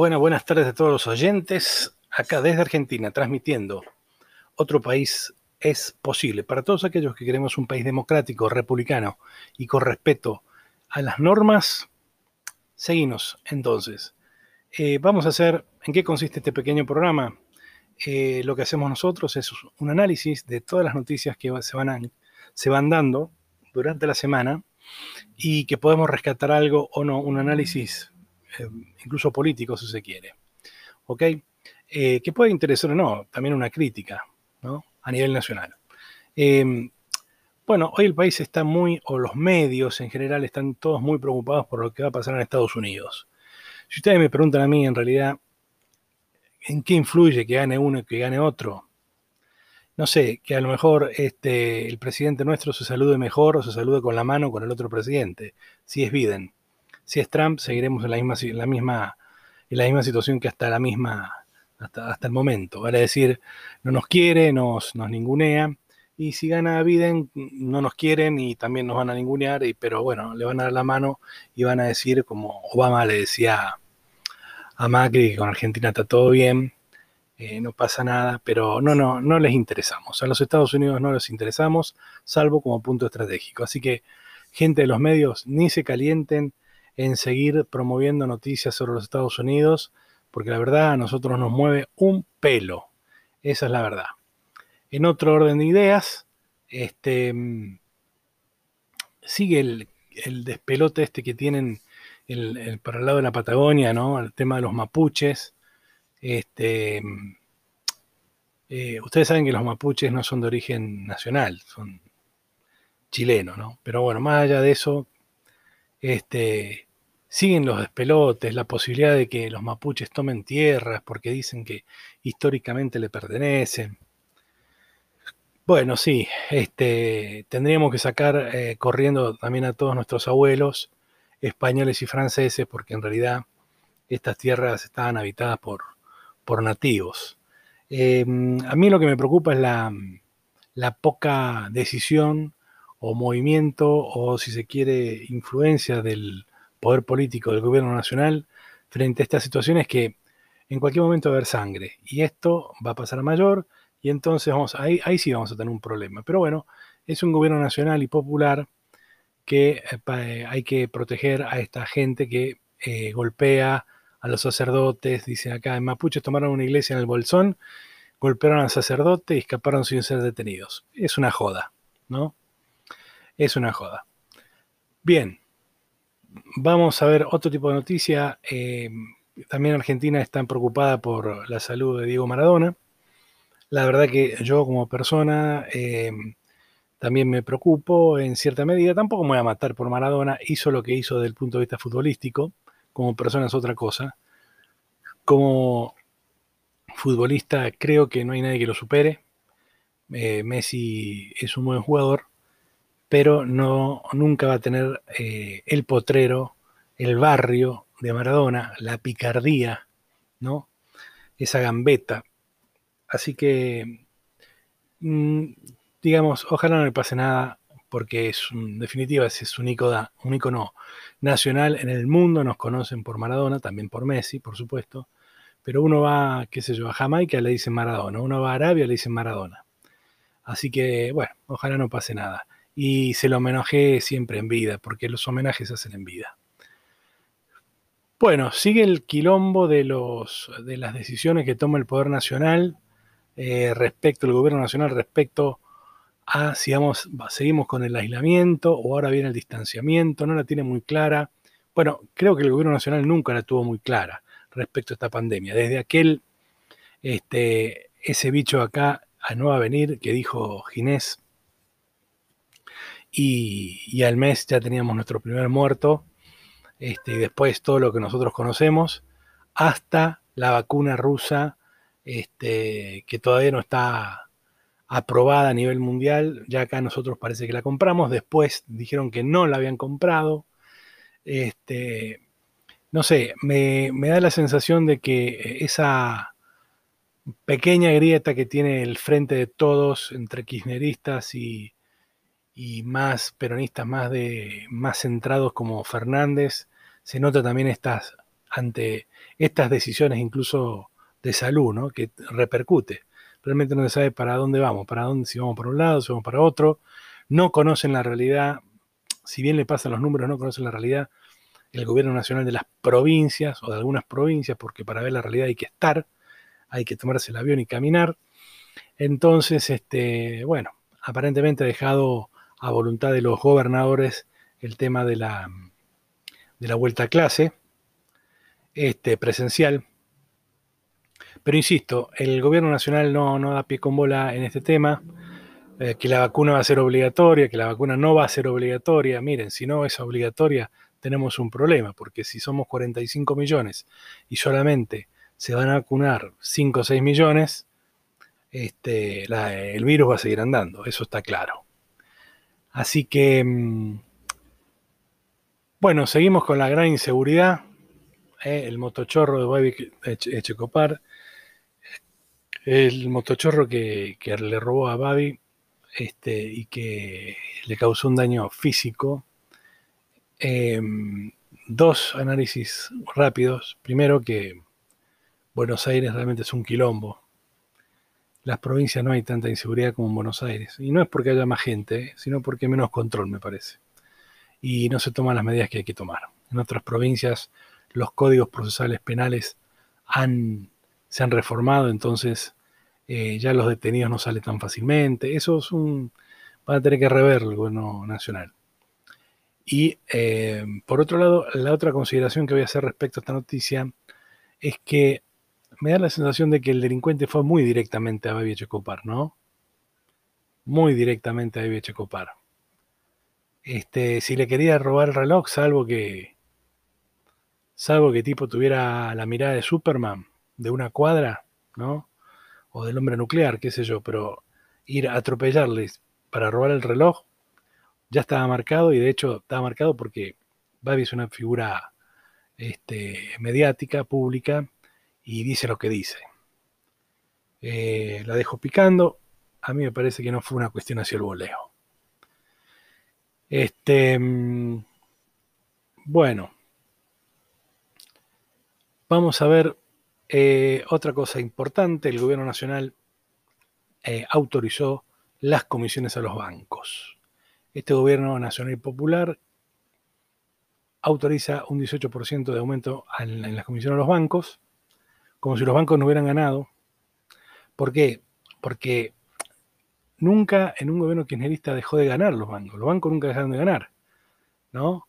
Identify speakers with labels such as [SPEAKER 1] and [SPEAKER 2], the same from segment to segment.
[SPEAKER 1] Buenas, tardes a todos los oyentes. Acá desde Argentina, transmitiendo. Otro país es posible. Para todos aquellos que queremos un país democrático, republicano y con respeto a las normas, seguimos entonces. Eh, vamos a hacer, ¿en qué consiste este pequeño programa? Eh, lo que hacemos nosotros es un análisis de todas las noticias que se van dando durante la semana y que podemos rescatar algo o no, un análisis eh, incluso político si se quiere. ¿Ok? que puede interesar o no, también una crítica, ¿no? A nivel nacional. bueno, hoy el país está muy, o los medios en general están todos muy preocupados por lo que va a pasar en Estados Unidos. Si ustedes me preguntan a mí, en realidad, ¿en qué influye que gane uno y que gane otro? No sé, que a lo mejor este, el presidente nuestro se salude mejor o se salude con la mano con el otro presidente, si es Biden. Si es Trump, seguiremos en la misma, la misma, situación que hasta la misma, hasta, hasta el momento. Vale decir, no nos quiere, nos, nos ningunea. Y si gana Biden, no nos quieren y también nos van a ningunear, y, pero bueno, le van a dar la mano y van a decir, como Obama le decía a Macri, que con Argentina está todo bien, eh, no pasa nada, pero no, no, no les interesamos. A los Estados Unidos no les interesamos, salvo como punto estratégico. Así que, gente de los medios, ni se calienten en seguir promoviendo noticias sobre los Estados Unidos, porque la verdad a nosotros nos mueve un pelo. Esa es la verdad. En otro orden de ideas, este, mm, sigue el, despelote este que tienen el, para el lado de la Patagonia, ¿no? El tema de los mapuches. Este, mm, eh, ustedes saben que los mapuches no son de origen nacional, son chilenos, ¿no? Pero bueno, más allá de eso, este, siguen los despelotes, la posibilidad de que los mapuches tomen tierras porque dicen que históricamente le pertenecen. Bueno, sí, este, tendríamos que sacar eh, corriendo también a todos nuestros abuelos españoles y franceses, porque en realidad estas tierras estaban habitadas por, por nativos. Em, a mí lo que me preocupa es la, la, poca decisión o movimiento o, si se quiere, influencia del poder político del gobierno nacional frente a estas situaciones que en cualquier momento va a haber sangre. Y esto va a pasar a mayor y entonces vamos, ahí, ahí sí vamos a tener un problema. Pero bueno, es un gobierno nacional y popular que eh, eh, hay que proteger a esta gente que eh, golpea a los sacerdotes. Dicen acá, en Mapuches tomaron una iglesia en el Bolsón, golpearon al sacerdote y escaparon sin ser detenidos. Es una joda, ¿no? Es una joda. Bien, vamos a ver otro tipo de noticia. también Argentina está preocupada por la salud de Diego Maradona. La verdad que yo como persona eh, también me preocupo en cierta medida. Tampoco me voy a matar por Maradona. Hizo lo que hizo desde el punto de vista futbolístico. Como persona es otra cosa. Como futbolista creo que no hay nadie que lo supere. Eh, Messi es un buen jugador, pero no, nunca va a tener eh, el potrero, el barrio de Maradona, la picardía, ¿no? Esa gambeta Así que, mm, digamos, ojalá no le pase nada, porque es en definitiva es un icono, un nacional en el mundo. Nos conocen por Maradona, también por Messi, por supuesto. Pero uno va, qué sé yo, a Jamaica le dicen Maradona, uno va a Arabia le dicen Maradona. Así que, bueno, ojalá no pase nada. Y se lo homenaje siempre en vida, porque los homenajes se hacen en vida. Bueno, sigue el quilombo de, los, de las decisiones que toma el Poder Nacional eh, respecto al gobierno nacional, respecto a si seguimos con el aislamiento o ahora viene el distanciamiento, no la tiene muy clara. Bueno, creo que el gobierno nacional nunca la tuvo muy clara respecto a esta pandemia. Desde aquel, este, ese bicho acá a no a venir que dijo Ginés, y, al mes ya teníamos nuestro primer muerto, este, y después todo lo que nosotros conocemos, hasta la vacuna rusa este, que todavía no está aprobada a nivel mundial. Ya acá nosotros parece que la compramos. Después dijeron que no la habían comprado. Este, no sé, me, da la sensación de que esa pequeña grieta que tiene el frente de todos entre kirchneristas y, y más peronistas, más, de, más centrados como Fernández, se nota también estas ante estas decisiones incluso de salud, ¿no? Que repercute. Realmente no se sabe para dónde vamos, para dónde, si vamos para un lado, si vamos para otro. No conocen la realidad, si bien le pasan los números, no conocen la realidad el gobierno nacional de las provincias o de algunas provincias, porque para ver la realidad hay que estar, hay que tomarse el avión y caminar. Entonces, este, bueno, aparentemente ha dejado a voluntad de los gobernadores el tema de la, de la vuelta a clase este, presencial. Pero insisto, el gobierno nacional no, no da pie con bola en este tema, eh, que la vacuna va a ser obligatoria, que la vacuna no va a ser obligatoria. Miren, si no es obligatoria, tenemos un problema, porque si somos 45 millones y solamente se van a vacunar 5 o 6 millones, este, el virus va a seguir andando, eso está claro. Así que, mm, bueno, seguimos con la gran inseguridad. Eh, el motochorro de Babi Echecopar, el motochorro que, le robó a Babi este, y que le causó un daño físico. Em, dos análisis rápidos. Primero que Buenos Aires realmente es un quilombo las provincias no hay tanta inseguridad como en Buenos Aires. Y no es porque haya más gente, sino porque hay menos control, me parece. Y no se toman las medidas que hay que tomar. En otras provincias los códigos procesales penales han, se han reformado, entonces eh, ya los detenidos no salen tan fácilmente. Eso es un... va a tener que rever el gobierno nacional. Y eh, por otro lado, la otra consideración que voy a hacer respecto a esta noticia es que me da la sensación de que el delincuente fue muy directamente a Babi Echecopar, ¿no? Muy directamente a Babi Echecopar. Este, si le quería robar el reloj, salvo que. Salvo que tipo tuviera la mirada de Superman, de una cuadra, ¿no? O del hombre nuclear, qué sé yo, pero ir a atropellarles para robar el reloj ya estaba marcado y de hecho estaba marcado porque Babi es una figura este, mediática, pública, y dice lo que dice. Eh, la dejo picando. A mí me parece que no fue una cuestión hacia el voleo. Este, mm, bueno, vamos a ver eh, otra cosa importante. El gobierno nacional eh, autorizó las comisiones a los bancos. Este gobierno nacional y popular autoriza un 18% de aumento en las comisiones a los bancos como si los bancos no hubieran ganado. ¿Por qué? Porque nunca en un gobierno kirchnerista dejó de ganar los bancos. Los bancos nunca dejaron de ganar, ¿no?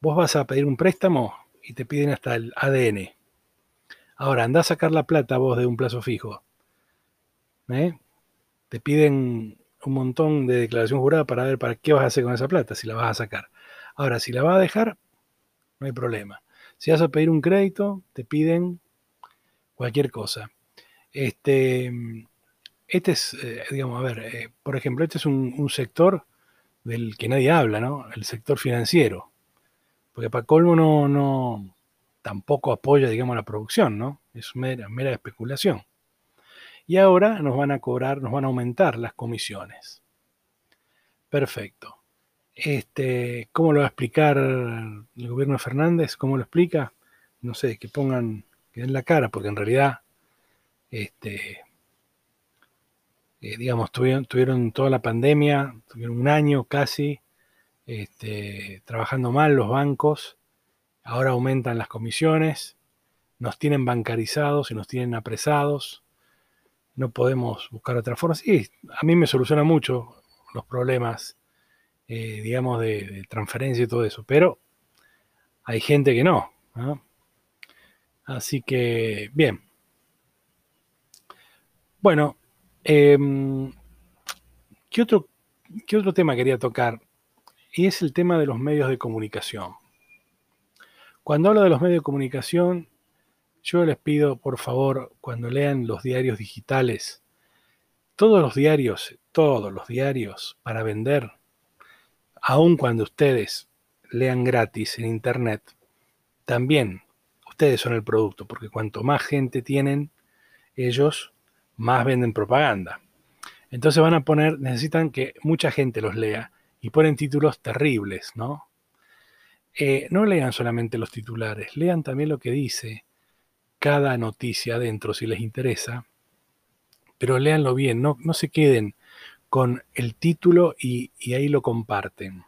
[SPEAKER 1] Vos vas a pedir un préstamo y te piden hasta el ADN. Ahora, anda a sacar la plata vos de un plazo fijo. ¿eh? Te piden un montón de declaración jurada para ver para qué vas a hacer con esa plata, si la vas a sacar. Ahora, si la vas a dejar, no hay problema. Si vas a pedir un crédito, te piden cualquier cosa. Este, este es, eh, digamos, a ver, eh, por ejemplo, este es un, sector del que nadie habla, ¿no? El sector financiero. Porque para colmo no, no tampoco apoya, digamos, la producción, ¿no? Es mera, mera especulación. Y ahora nos van a cobrar, nos van a aumentar las comisiones. Perfecto. Este, ¿Cómo lo va a explicar el gobierno de Fernández? ¿Cómo lo explica? No sé, que pongan en la cara, porque en realidad, este, eh, digamos, tuvieron, toda la pandemia, tuvieron un año casi este, trabajando mal los bancos, ahora aumentan las comisiones, nos tienen bancarizados y nos tienen apresados, no podemos buscar otra forma. Sí, a mí me soluciona mucho los problemas, eh, digamos, de, transferencia y todo eso, pero hay gente que no. ¿no? Así que, bien. Bueno, em, ¿qué, otro, ¿qué otro tema quería tocar? Y es el tema de los medios de comunicación. Cuando hablo de los medios de comunicación, yo les pido, por favor, cuando lean los diarios digitales, todos los diarios, todos los diarios para vender, aun cuando ustedes lean gratis en Internet, también ustedes son el producto, porque cuanto más gente tienen ellos, más venden propaganda. Entonces van a poner, necesitan que mucha gente los lea y ponen títulos terribles, ¿no? eh, no lean solamente los titulares, lean también lo que dice cada noticia adentro si les interesa, pero léanlo bien, no, no se queden con el título y, y, ahí lo comparten.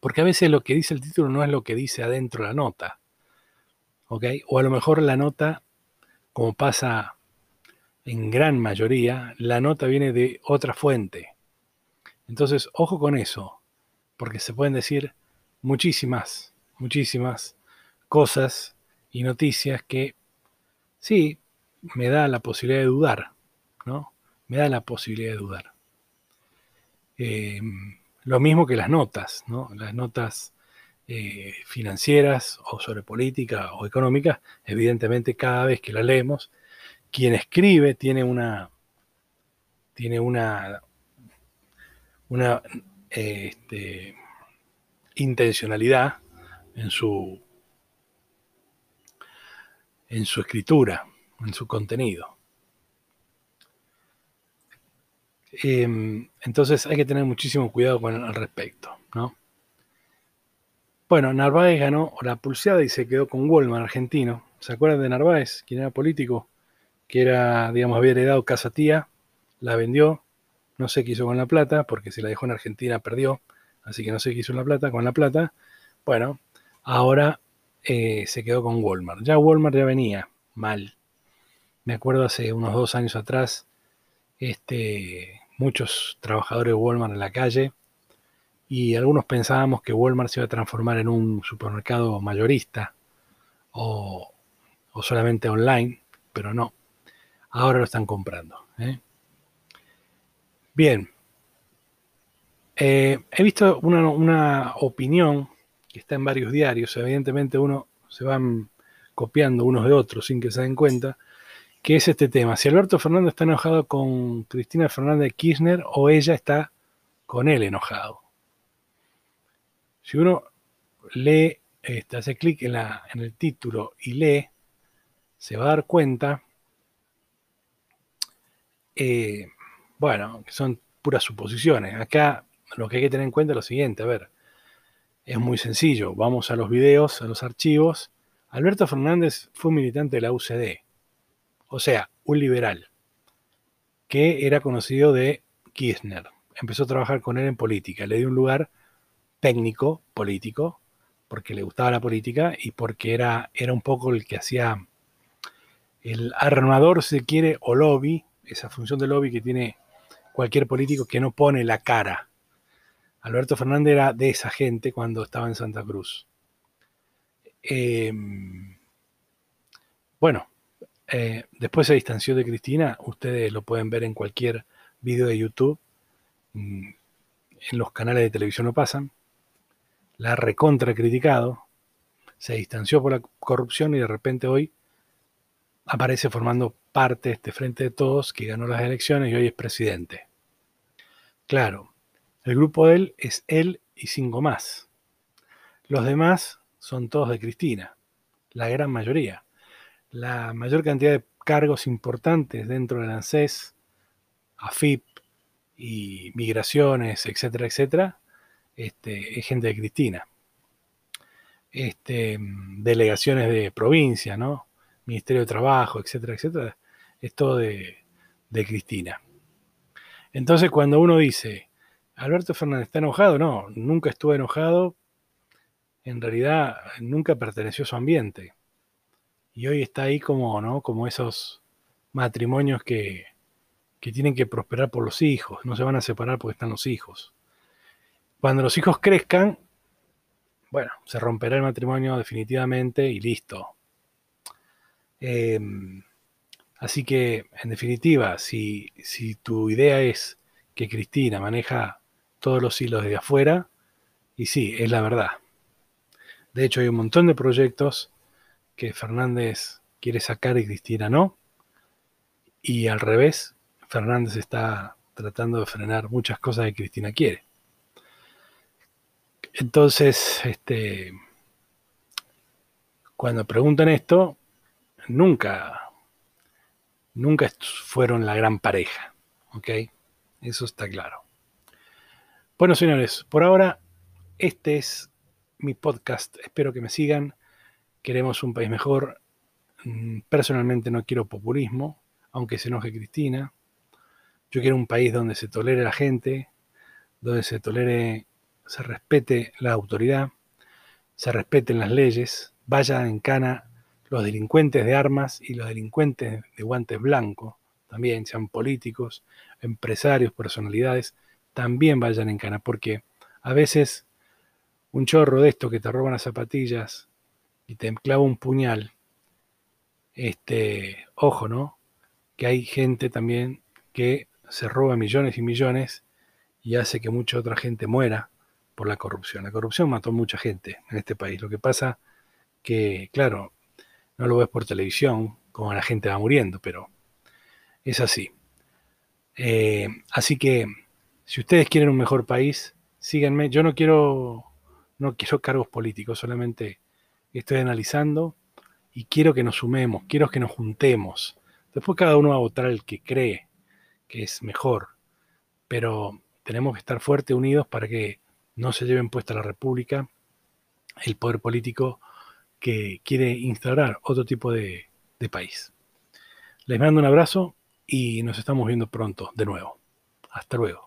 [SPEAKER 1] Porque a veces lo que dice el título no es lo que dice adentro la nota. O a lo mejor la nota, como pasa en gran mayoría, la nota viene de otra fuente. Entonces, ojo con eso, porque se pueden decir muchísimas, muchísimas cosas y noticias que sí, me da la posibilidad de dudar, ¿no? Me da la posibilidad de dudar. Eh, lo mismo que las notas, ¿no? Las notas eh, financieras o sobre política o económica, evidentemente cada vez que las leemos, quien escribe tiene una, tiene una, una este, intencionalidad en su, en su escritura, en su contenido. Em, entonces hay que tener muchísimo cuidado con al respecto, ¿no? Bueno, Narváez ganó la pulseada y se quedó con Walmart argentino. ¿Se acuerdan de Narváez, quien era político? Que era, digamos, había heredado casa tía, la vendió, no sé qué hizo con la plata, porque si la dejó en Argentina perdió, así que no sé qué hizo la plata, con la plata. Bueno, ahora eh, se quedó con Walmart. Ya Walmart ya venía mal. Me acuerdo hace unos dos años atrás, este, muchos trabajadores de Walmart en la calle y algunos pensábamos que Walmart se iba a transformar en un supermercado mayorista o, solamente online, pero no. Ahora lo están comprando. ¿eh? Bien, eh, he visto una, opinión que está en varios diarios, evidentemente uno se van copiando unos de otros sin que se den cuenta, que es este tema. Si Alberto Fernández está enojado con Cristina Fernández Kirchner o ella está con él enojado. Si uno lee, este, hace clic en, el título y lee, se va a dar cuenta, eh, bueno, que son puras suposiciones. Acá lo que hay que tener en cuenta es lo siguiente, a ver, es muy sencillo, vamos a los videos, a los archivos. Alberto Fernández fue militante de la UCD, o sea, un liberal, que era conocido de Kirchner. Empezó a trabajar con él en política, le dio un lugar técnico, político, porque le gustaba la política y porque era, era un poco el que hacía el armador, si quiere, o lobby, esa función de lobby que tiene cualquier político que no pone la cara. Alberto Fernández era de esa gente cuando estaba en Santa Cruz. Em, bueno, eh, después se distanció de Cristina, ustedes lo pueden ver en cualquier video de YouTube, mm, en los canales de televisión lo pasan, la ha recontra criticado, se distanció por la corrupción y de repente hoy aparece formando parte de este Frente de Todos que ganó las elecciones y hoy es presidente. Claro, el grupo de él es él y cinco más. Los demás son todos de Cristina, la gran mayoría. La mayor cantidad de cargos importantes dentro del ANSES, AFIP y migraciones, etcétera, etcétera, este, es gente de Cristina. Este, delegaciones de provincia, ¿no? Ministerio de Trabajo, etcétera, etcétera, es todo de, de Cristina. Entonces, cuando uno dice, Alberto Fernández está enojado, no, nunca estuvo enojado. En realidad nunca perteneció a su ambiente. Y hoy está ahí como, ¿no? Como esos matrimonios que, que tienen que prosperar por los hijos, no se van a separar porque están los hijos. Cuando los hijos crezcan, bueno, se romperá el matrimonio definitivamente y listo. Em, así que, en definitiva, si, si tu idea es que Cristina maneja todos los hilos de afuera. Y sí, es la verdad. De hecho, hay un montón de proyectos que Fernández quiere sacar y Cristina no. Y al revés, Fernández está tratando de frenar muchas cosas que Cristina quiere. Entonces, este, cuando preguntan esto, nunca, nunca fueron la gran pareja. ¿Ok? Eso está claro. Bueno, señores, por ahora este es mi podcast. Espero que me sigan. Queremos un país mejor. Mm, personalmente no quiero populismo, aunque se enoje Cristina. Yo quiero un país donde se tolere la gente, donde se tolere, se respete la autoridad, se respeten las leyes, vayan en cana los delincuentes de armas y los delincuentes de guantes blancos, también sean políticos, empresarios, personalidades, también vayan en cana, porque a veces un chorro de esto que te roban las zapatillas y te clava un puñal, este, ojo, ¿no? Que hay gente también que se roba millones y millones y hace que mucha otra gente muera por la corrupción. La corrupción mató mucha gente en este país. Lo que pasa que, claro, no lo ves por televisión, como la gente va muriendo, pero es así. Eh, así que, si ustedes quieren un mejor país, síganme. Yo no quiero, no quiero cargos políticos, solamente estoy analizando y quiero que nos sumemos, quiero que nos juntemos. Después cada uno va a votar el que cree que es mejor, pero tenemos que estar fuertes, unidos para que no se lleven puesta la República, el poder político que quiere instaurar otro tipo de, de país. Les mando un abrazo y nos estamos viendo pronto de nuevo. Hasta luego.